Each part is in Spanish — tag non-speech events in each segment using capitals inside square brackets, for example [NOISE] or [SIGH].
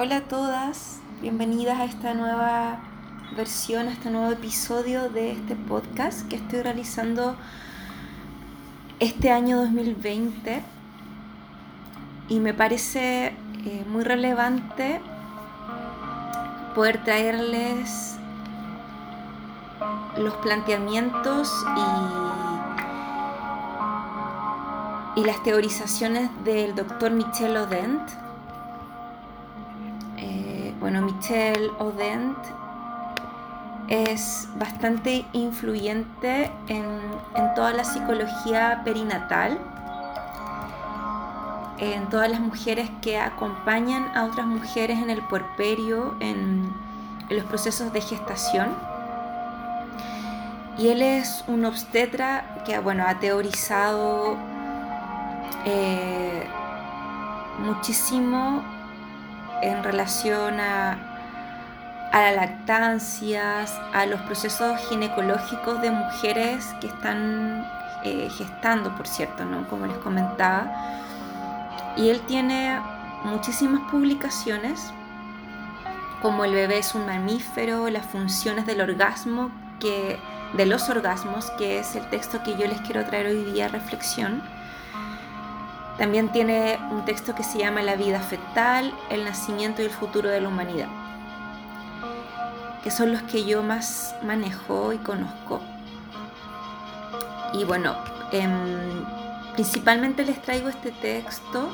Hola a todas, bienvenidas a esta nueva versión, a este nuevo episodio de este podcast que estoy realizando este año 2020 y me parece eh, muy relevante poder traerles los planteamientos y, y las teorizaciones del doctor Michel Odent. Eh, bueno, Michel Odent es bastante influyente en, toda la psicología perinatal, en todas las mujeres que acompañan a otras mujeres en el puerperio, en, en los procesos de gestación. Y él es un obstetra que bueno, ha teorizado eh, muchísimo en relación a, a las lactancias, a los procesos ginecológicos de mujeres que están eh, gestando, por cierto, ¿no? como les comentaba. Y él tiene muchísimas publicaciones, como El bebé es un mamífero, las funciones del orgasmo, que, de los orgasmos, que es el texto que yo les quiero traer hoy día a reflexión. También tiene un texto que se llama La vida fetal, el nacimiento y el futuro de la humanidad que son los que yo más manejo y conozco. Y bueno, em, principalmente les traigo este texto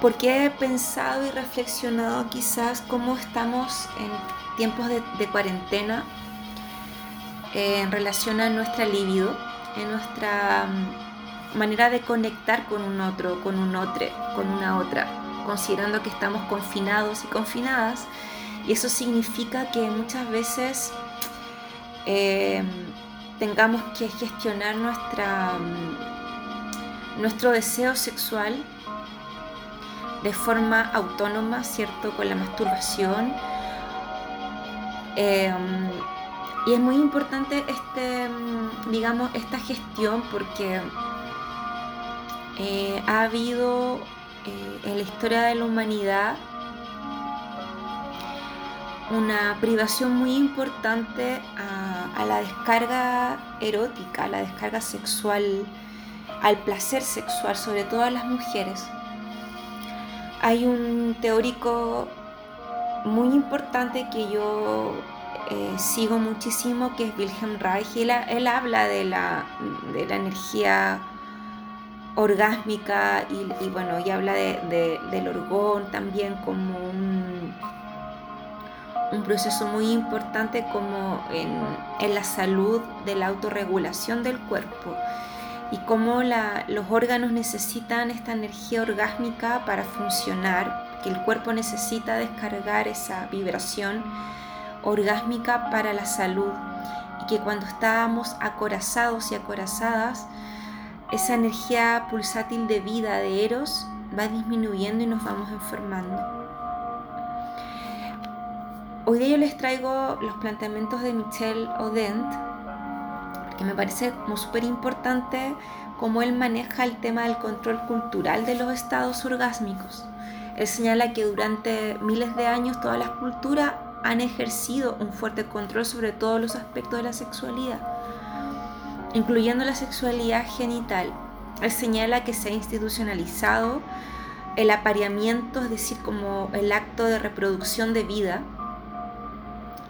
porque he pensado y reflexionado quizás cómo estamos en tiempos de, cuarentena eh, en relación a nuestra libido, en nuestra mm, manera de conectar con un otro, con un otro, con una otra considerando que estamos confinados y confinadas. Y eso significa que muchas veces eh, tengamos que gestionar nuestra, mm, nuestro deseo sexual de forma autónoma, ¿cierto? Con la masturbación. Eh, y es muy importante este, mm, digamos, esta gestión porque eh, ha habido eh, en la historia de la humanidad una privación muy importante a, la descarga erótica, a la descarga sexual, al placer sexual, sobre todo a las mujeres. Hay un teórico muy importante que yo eh, sigo muchísimo, que es Wilhelm Reich, y él, habla de la, de la energía orgásmica y, bueno, y habla del orgón también como un, un proceso muy importante como en, en, la salud de la autorregulación del cuerpo y cómo la, los órganos necesitan esta energía orgásmica para funcionar, que el cuerpo necesita descargar esa vibración orgásmica para la salud y que cuando estábamos acorazados y acorazadas, esa energía pulsátil de vida de Eros va disminuyendo y nos vamos enfermando. Hoy día yo les traigo los planteamientos de Michel Odent, que me parece como súper importante cómo él maneja el tema del control cultural de los estados orgásmicos. Él señala que durante miles de años todas las culturas han ejercido un fuerte control sobre todos los aspectos de la sexualidad incluyendo la sexualidad genital. Él señala que se ha institucionalizado el apareamiento, es decir, como el acto de reproducción de vida,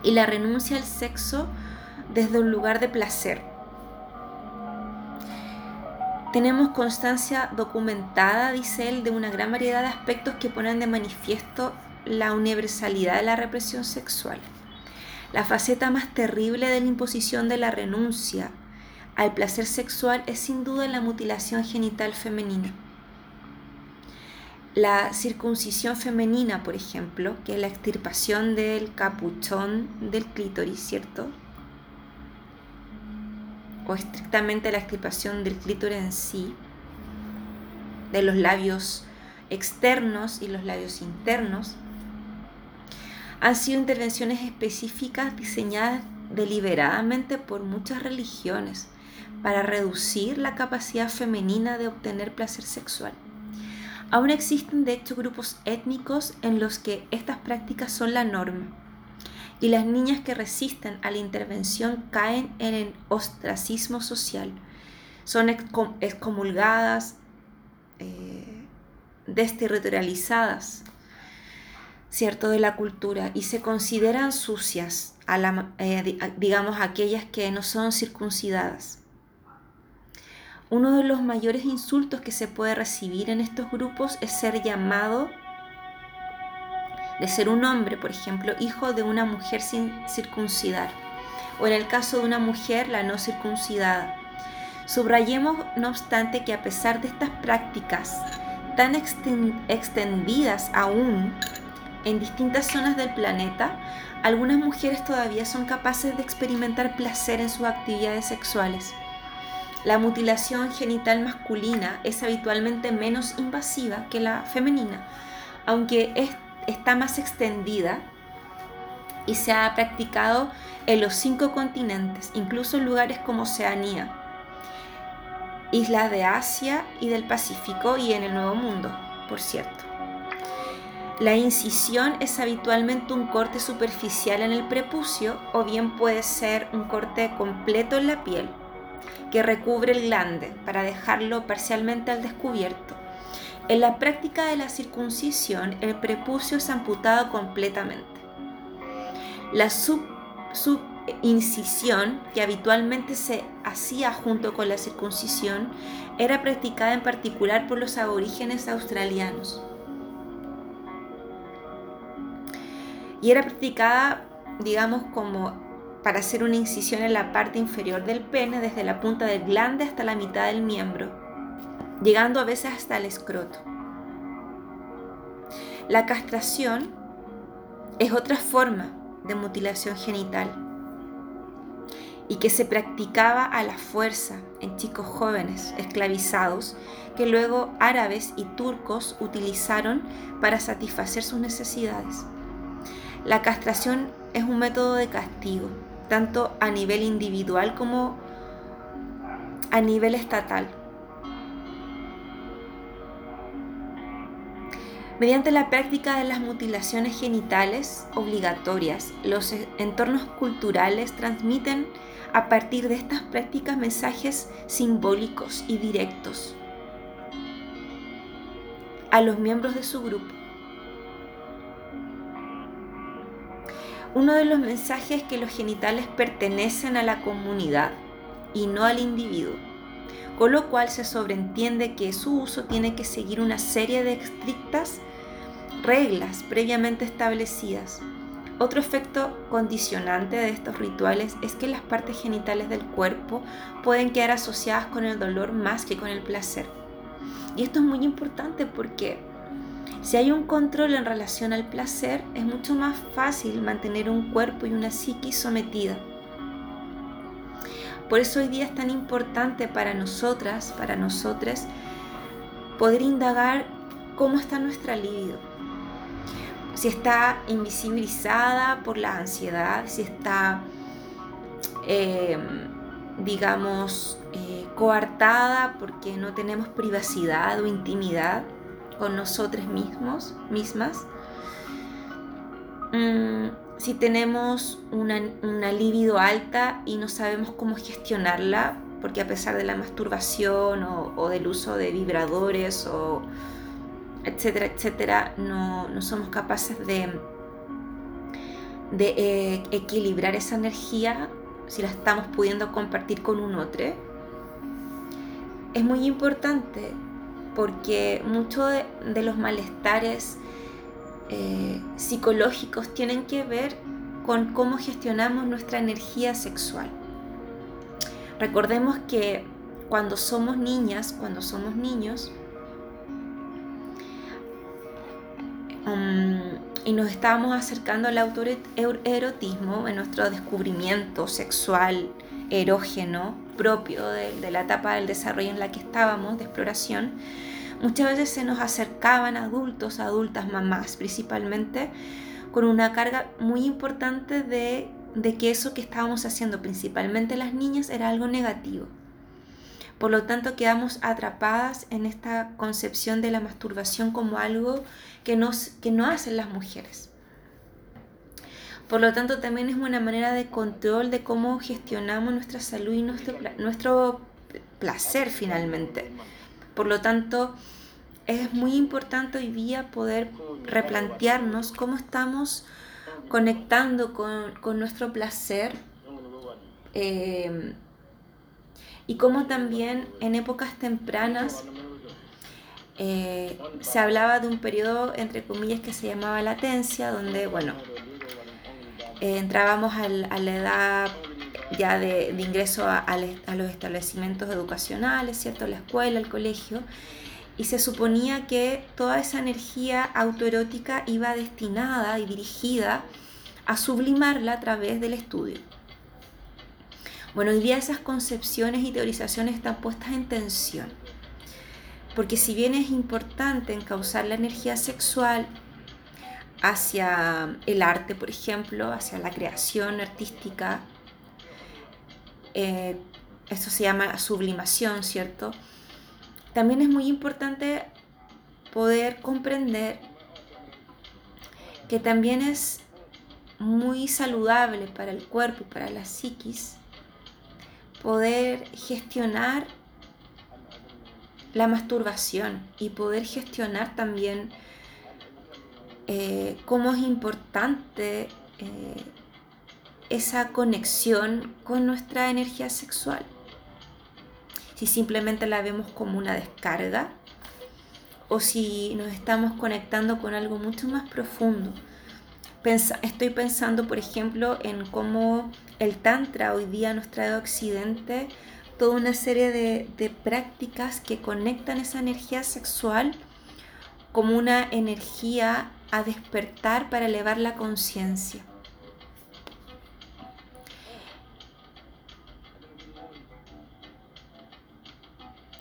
y la renuncia al sexo desde un lugar de placer. Tenemos constancia documentada, dice él, de una gran variedad de aspectos que ponen de manifiesto la universalidad de la represión sexual. La faceta más terrible de la imposición de la renuncia al placer sexual es sin duda la mutilación genital femenina. La circuncisión femenina, por ejemplo, que es la extirpación del capuchón del clítoris, ¿cierto? O estrictamente la extirpación del clítoris en sí, de los labios externos y los labios internos, han sido intervenciones específicas diseñadas deliberadamente por muchas religiones para reducir la capacidad femenina de obtener placer sexual. Aún existen de hecho grupos étnicos en los que estas prácticas son la norma y las niñas que resisten a la intervención caen en el ostracismo social, son excomulgadas, eh, desterritorializadas, ¿cierto?, de la cultura y se consideran sucias, a la, eh, digamos, aquellas que no son circuncidadas. Uno de los mayores insultos que se puede recibir en estos grupos es ser llamado de ser un hombre, por ejemplo, hijo de una mujer sin circuncidar, o en el caso de una mujer, la no circuncidada. Subrayemos, no obstante, que a pesar de estas prácticas tan extendidas aún en distintas zonas del planeta, algunas mujeres todavía son capaces de experimentar placer en sus actividades sexuales. La mutilación genital masculina es habitualmente menos invasiva que la femenina, aunque está más extendida y se ha practicado en los cinco continentes, incluso en lugares como Oceanía, islas de Asia y del Pacífico y en el Nuevo Mundo, por cierto. La incisión es habitualmente un corte superficial en el prepucio o bien puede ser un corte completo en la piel que recubre el glande para dejarlo parcialmente al descubierto. En la práctica de la circuncisión, el prepucio es amputado completamente. La subincisión, que habitualmente se hacía junto con la circuncisión, era practicada en particular por los aborígenes australianos. Y era practicada, digamos, como para hacer una incisión en la parte inferior del pene desde la punta del glande hasta la mitad del miembro, llegando a veces hasta el escroto. La castración es otra forma de mutilación genital y que se practicaba a la fuerza en chicos jóvenes esclavizados que luego árabes y turcos utilizaron para satisfacer sus necesidades. La castración es un método de castigo tanto a nivel individual como a nivel estatal. Mediante la práctica de las mutilaciones genitales obligatorias, los entornos culturales transmiten a partir de estas prácticas mensajes simbólicos y directos a los miembros de su grupo. Uno de los mensajes es que los genitales pertenecen a la comunidad y no al individuo, con lo cual se sobreentiende que su uso tiene que seguir una serie de estrictas reglas previamente establecidas. Otro efecto condicionante de estos rituales es que las partes genitales del cuerpo pueden quedar asociadas con el dolor más que con el placer. Y esto es muy importante porque si hay un control en relación al placer, es mucho más fácil mantener un cuerpo y una psiquis sometida. Por eso hoy día es tan importante para nosotras, para nosotros, poder indagar cómo está nuestra libido. Si está invisibilizada por la ansiedad, si está, eh, digamos, eh, coartada porque no tenemos privacidad o intimidad con nosotros mismos, mismas. Mm, si tenemos una, libido alta y no sabemos cómo gestionarla, porque a pesar de la masturbación o, del uso de vibradores o etcétera, etcétera, no, somos capaces de, de eh, equilibrar esa energía si la estamos pudiendo compartir con un otro. Es muy importante porque muchos de, los malestares eh, psicológicos tienen que ver con cómo gestionamos nuestra energía sexual. Recordemos que cuando somos niñas, cuando somos niños, um, y nos estábamos acercando al autoerotismo, en nuestro descubrimiento sexual erógeno propio de, la etapa del desarrollo en la que estábamos, de exploración, muchas veces se nos acercaban adultos, adultas, mamás principalmente, con una carga muy importante de, que eso que estábamos haciendo, principalmente las niñas, era algo negativo. Por lo tanto, quedamos atrapadas en esta concepción de la masturbación como algo que no hacen las mujeres. Por lo tanto, también es una manera de control de cómo gestionamos nuestra salud y nuestro, nuestro placer finalmente. Por lo tanto, es muy importante hoy día poder replantearnos cómo estamos conectando con, nuestro placer eh, y cómo también en épocas tempranas eh, se hablaba de un periodo, entre comillas, que se llamaba latencia, donde, bueno, eh, entrábamos a la edad ya de, ingreso a, los establecimientos educacionales, ¿cierto? La escuela, el colegio, y se suponía que toda esa energía autoerótica iba destinada y dirigida a sublimarla a través del estudio. Bueno, hoy día esas concepciones y teorizaciones están puestas en tensión, porque si bien es importante encauzar la energía sexual hacia el arte, por ejemplo, hacia la creación artística, eh, esto se llama sublimación, ¿cierto? También es muy importante poder comprender que también es muy saludable para el cuerpo y para la psiquis poder gestionar la masturbación y poder gestionar también eh, cómo es importante eh, esa conexión con nuestra energía sexual. Si simplemente la vemos como una descarga o si nos estamos conectando con algo mucho más profundo. estoy pensando, por ejemplo, en cómo el Tantra hoy día nos trae a Occidente toda una serie de, de prácticas que conectan esa energía sexual como una energía a despertar para elevar la conciencia.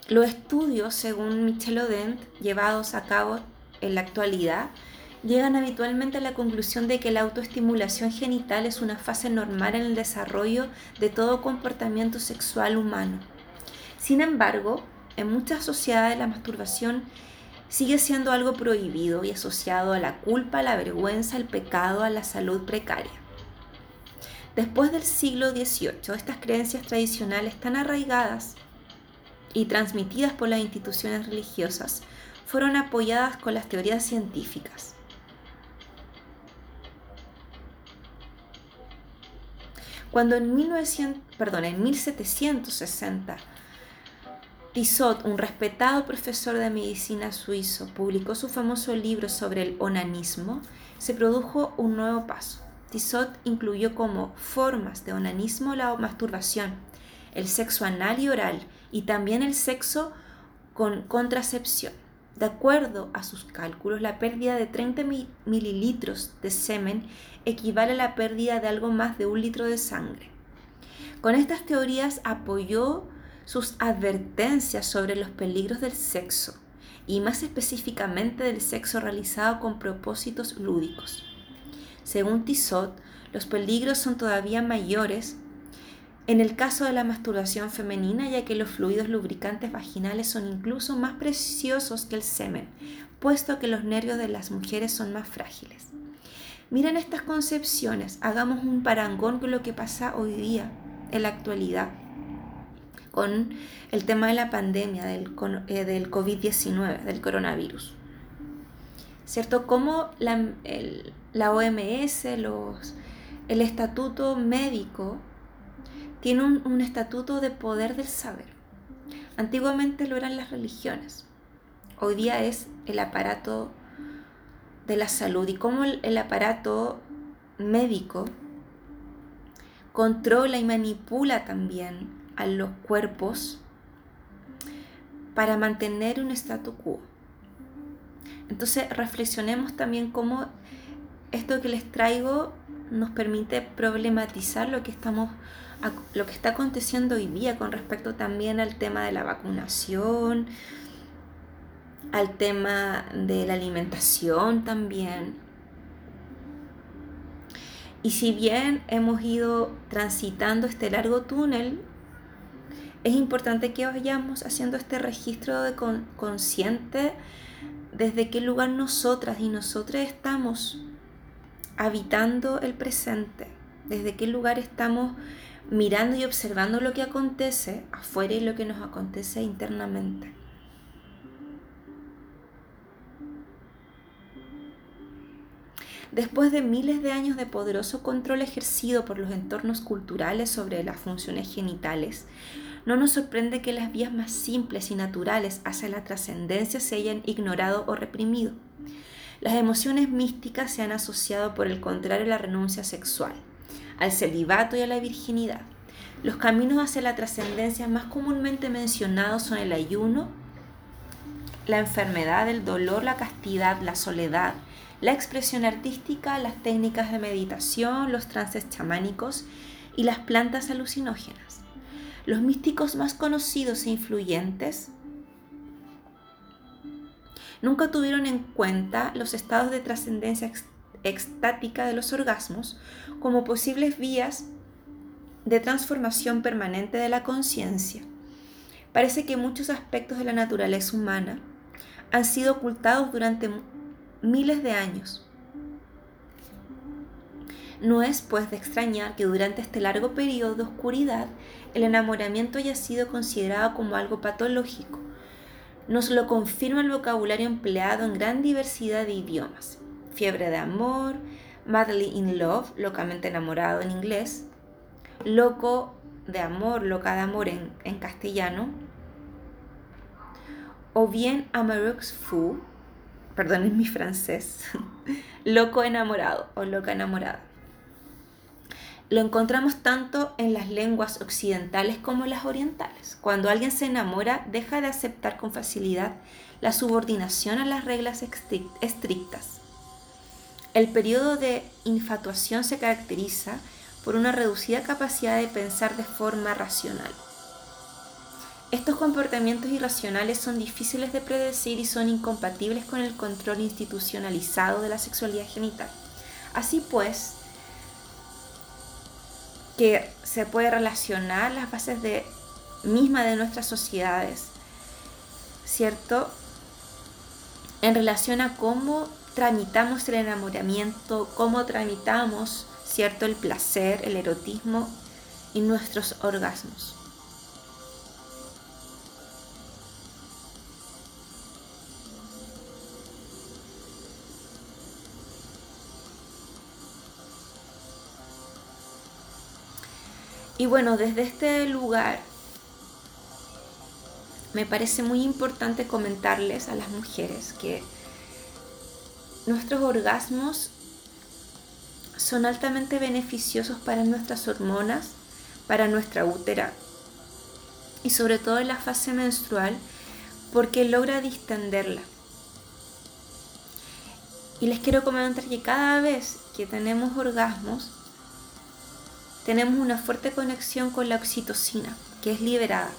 Los estudios, según Michel Odent, llevados a cabo en la actualidad, llegan habitualmente a la conclusión de que la autoestimulación genital es una fase normal en el desarrollo de todo comportamiento sexual humano. Sin embargo, en muchas sociedades la masturbación sigue siendo algo prohibido y asociado a la culpa, la vergüenza, el pecado, a la salud precaria. Después del siglo XVIII, estas creencias tradicionales tan arraigadas y transmitidas por las instituciones religiosas fueron apoyadas con las teorías científicas. Cuando en, 1900, perdón, en 1760 Tissot, un respetado profesor de medicina suizo, publicó su famoso libro sobre el onanismo, se produjo un nuevo paso. Tissot incluyó como formas de onanismo la masturbación, el sexo anal y oral y también el sexo con contracepción. De acuerdo a sus cálculos, la pérdida de 30 mililitros de semen equivale a la pérdida de algo más de un litro de sangre. Con estas teorías apoyó sus advertencias sobre los peligros del sexo y más específicamente del sexo realizado con propósitos lúdicos. Según Tissot, los peligros son todavía mayores en el caso de la masturbación femenina, ya que los fluidos lubricantes vaginales son incluso más preciosos que el semen, puesto que los nervios de las mujeres son más frágiles. Miren estas concepciones, hagamos un parangón con lo que pasa hoy día, en la actualidad, con el tema de la pandemia del, eh, del COVID-19, del coronavirus. ¿Cierto? Como la, la OMS, los, el estatuto médico, tiene un, estatuto de poder del saber. Antiguamente lo eran las religiones, hoy día es el aparato de la salud y cómo el, aparato médico controla y manipula también a los cuerpos para mantener un statu quo. Entonces reflexionemos también cómo esto que les traigo nos permite problematizar lo que estamos lo que está aconteciendo hoy día con respecto también al tema de la vacunación, al tema de la alimentación también. Y si bien hemos ido transitando este largo túnel es importante que vayamos haciendo este registro de consciente desde qué lugar nosotras y nosotros estamos habitando el presente, desde qué lugar estamos mirando y observando lo que acontece afuera y lo que nos acontece internamente. Después de miles de años de poderoso control ejercido por los entornos culturales sobre las funciones genitales, no nos sorprende que las vías más simples y naturales hacia la trascendencia se hayan ignorado o reprimido. Las emociones místicas se han asociado por el contrario a la renuncia sexual, al celibato y a la virginidad. Los caminos hacia la trascendencia más comúnmente mencionados son el ayuno, la enfermedad, el dolor, la castidad, la soledad, la expresión artística, las técnicas de meditación, los trances chamánicos y las plantas alucinógenas. Los místicos más conocidos e influyentes nunca tuvieron en cuenta los estados de trascendencia extática de los orgasmos como posibles vías de transformación permanente de la conciencia. Parece que muchos aspectos de la naturaleza humana han sido ocultados durante miles de años no es pues de extrañar que durante este largo periodo de oscuridad el enamoramiento haya sido considerado como algo patológico. Nos lo confirma el vocabulario empleado en gran diversidad de idiomas. Fiebre de amor, madly in love, locamente enamorado en inglés, loco de amor, loca de amor en, castellano, o bien amoureux fou, perdón, en mi francés, [LAUGHS] loco enamorado o loca enamorada. Lo encontramos tanto en las lenguas occidentales como en las orientales. Cuando alguien se enamora, deja de aceptar con facilidad la subordinación a las reglas estrictas. El periodo de infatuación se caracteriza por una reducida capacidad de pensar de forma racional. Estos comportamientos irracionales son difíciles de predecir y son incompatibles con el control institucionalizado de la sexualidad genital. Así pues, que se puede relacionar las bases de, mismas de nuestras sociedades, ¿cierto? En relación a cómo tramitamos el enamoramiento, cómo tramitamos, ¿cierto? El placer, el erotismo y nuestros orgasmos. Y bueno, desde este lugar me parece muy importante comentarles a las mujeres que nuestros orgasmos son altamente beneficiosos para nuestras hormonas, para nuestra útera y sobre todo en la fase menstrual porque logra distenderla. Y les quiero comentar que cada vez que tenemos orgasmos, tenemos una fuerte conexión con la oxitocina, que es liberada.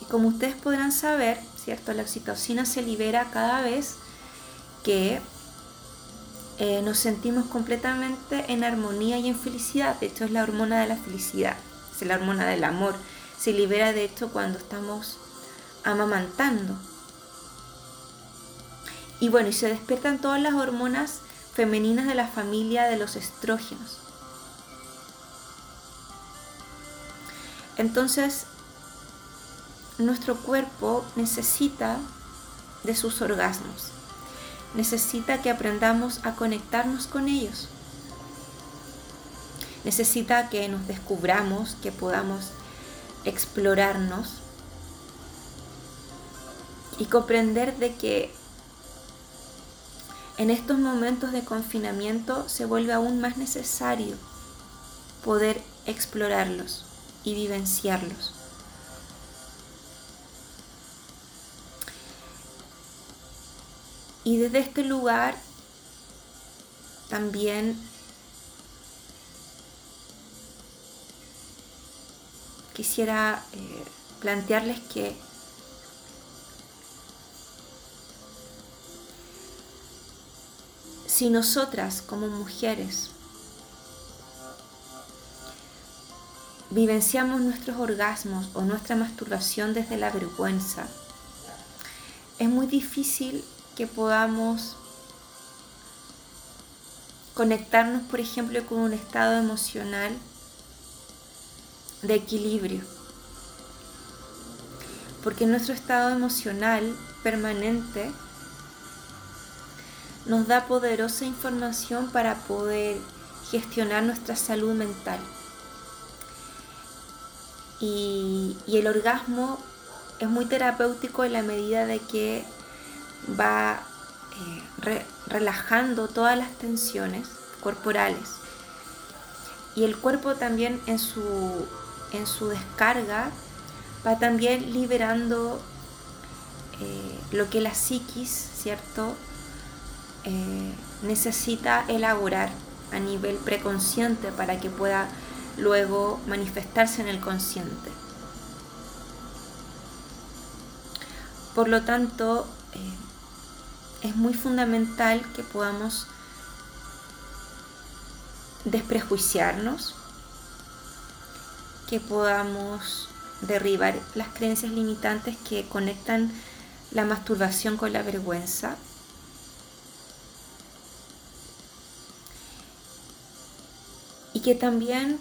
Y como ustedes podrán saber, ¿cierto? La oxitocina se libera cada vez que eh, nos sentimos completamente en armonía y en felicidad. De hecho, es la hormona de la felicidad, es la hormona del amor. Se libera, de hecho, cuando estamos amamantando. Y bueno, y se despiertan todas las hormonas femeninas de la familia de los estrógenos. Entonces, nuestro cuerpo necesita de sus orgasmos, necesita que aprendamos a conectarnos con ellos, necesita que nos descubramos, que podamos explorarnos y comprender de que en estos momentos de confinamiento se vuelve aún más necesario poder explorarlos y vivenciarlos. Y desde este lugar también quisiera eh, plantearles que si nosotras como mujeres vivenciamos nuestros orgasmos o nuestra masturbación desde la vergüenza, es muy difícil que podamos conectarnos, por ejemplo, con un estado emocional de equilibrio. Porque nuestro estado emocional permanente nos da poderosa información para poder gestionar nuestra salud mental. Y, el orgasmo es muy terapéutico en la medida de que va eh, relajando todas las tensiones corporales. Y el cuerpo también en su, en su descarga va también liberando eh, lo que la psiquis, ¿cierto? Eh, necesita elaborar a nivel preconsciente para que pueda luego manifestarse en el consciente. Por lo tanto, eh, es muy fundamental que podamos desprejuiciarnos, que podamos derribar las creencias limitantes que conectan la masturbación con la vergüenza. Y que también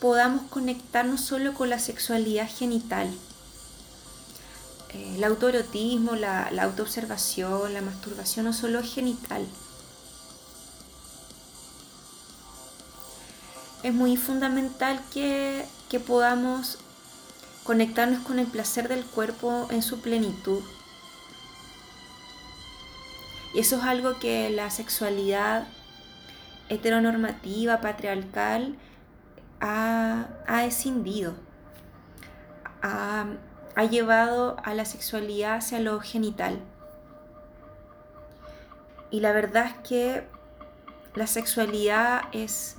podamos conectarnos solo con la sexualidad genital. Eh, el autoerotismo, la, autoobservación, la masturbación no solo es genital. Es muy fundamental que, que podamos conectarnos con el placer del cuerpo en su plenitud. Y eso es algo que la sexualidad heteronormativa, patriarcal, ha, escindido, ha, ha llevado a la sexualidad hacia lo genital. Y la verdad es que la sexualidad es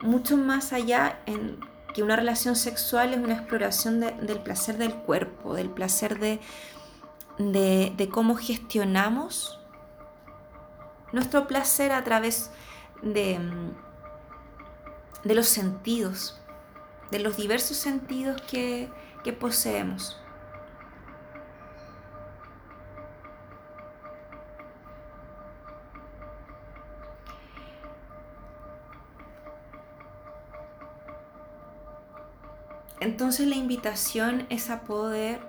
mucho más allá en que una relación sexual es una exploración del placer del cuerpo, del placer de, de, cómo gestionamos nuestro placer a través de, de los sentidos, de los diversos sentidos que, que poseemos. Entonces la invitación es a poder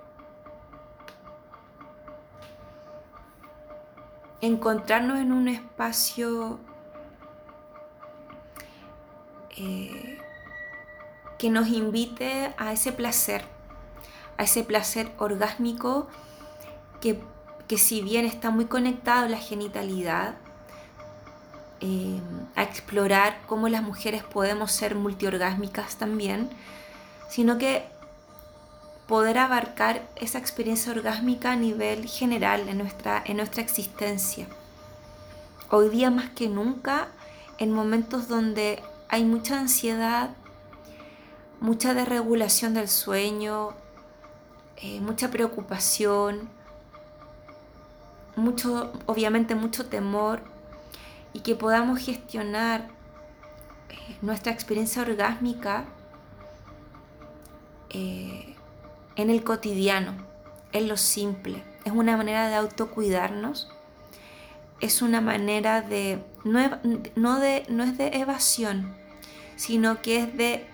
encontrarnos en un espacio eh, que nos invite a ese placer, a ese placer orgásmico que, si bien está muy conectado a la genitalidad, eh, a explorar cómo las mujeres podemos ser multiorgásmicas también, sino que poder abarcar esa experiencia orgásmica a nivel general en nuestra, en nuestra existencia. Hoy día más que nunca, en momentos donde hay mucha ansiedad, mucha desregulación del sueño, eh, mucha preocupación, mucho, obviamente mucho temor, y que podamos gestionar eh, nuestra experiencia orgásmica eh, en el cotidiano, en lo simple. Es una manera de autocuidarnos, es una manera de no, de, no es de evasión, sino que es de,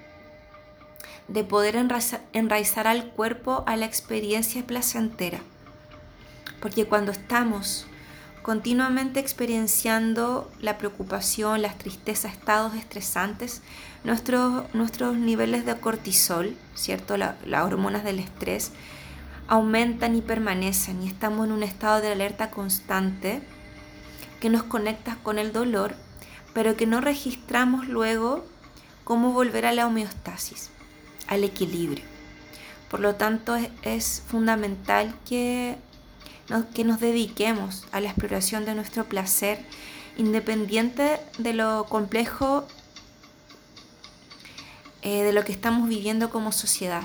de poder enraizar, enraizar al cuerpo a la experiencia placentera. Porque cuando estamos continuamente experienciando la preocupación, las tristezas, estados estresantes, nuestros, nuestros niveles de cortisol, ¿cierto? las hormonas del estrés, aumentan y permanecen y estamos en un estado de alerta constante que nos conecta con el dolor, pero que no registramos luego cómo volver a la homeostasis, al equilibrio. Por lo tanto, es fundamental que que nos dediquemos a la exploración de nuestro placer, independiente de lo complejo eh, de lo que estamos viviendo como sociedad.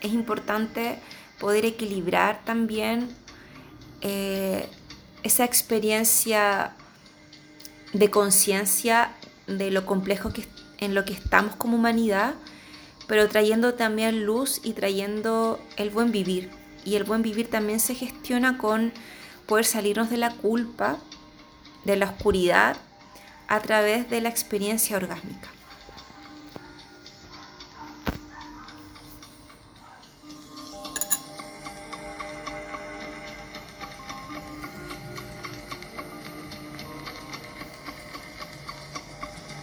Es importante poder equilibrar también eh, esa experiencia de conciencia de lo complejo que, en lo que estamos como humanidad, pero trayendo también luz y trayendo el buen vivir. Y el buen vivir también se gestiona con poder salirnos de la culpa, de la oscuridad, a través de la experiencia orgásmica.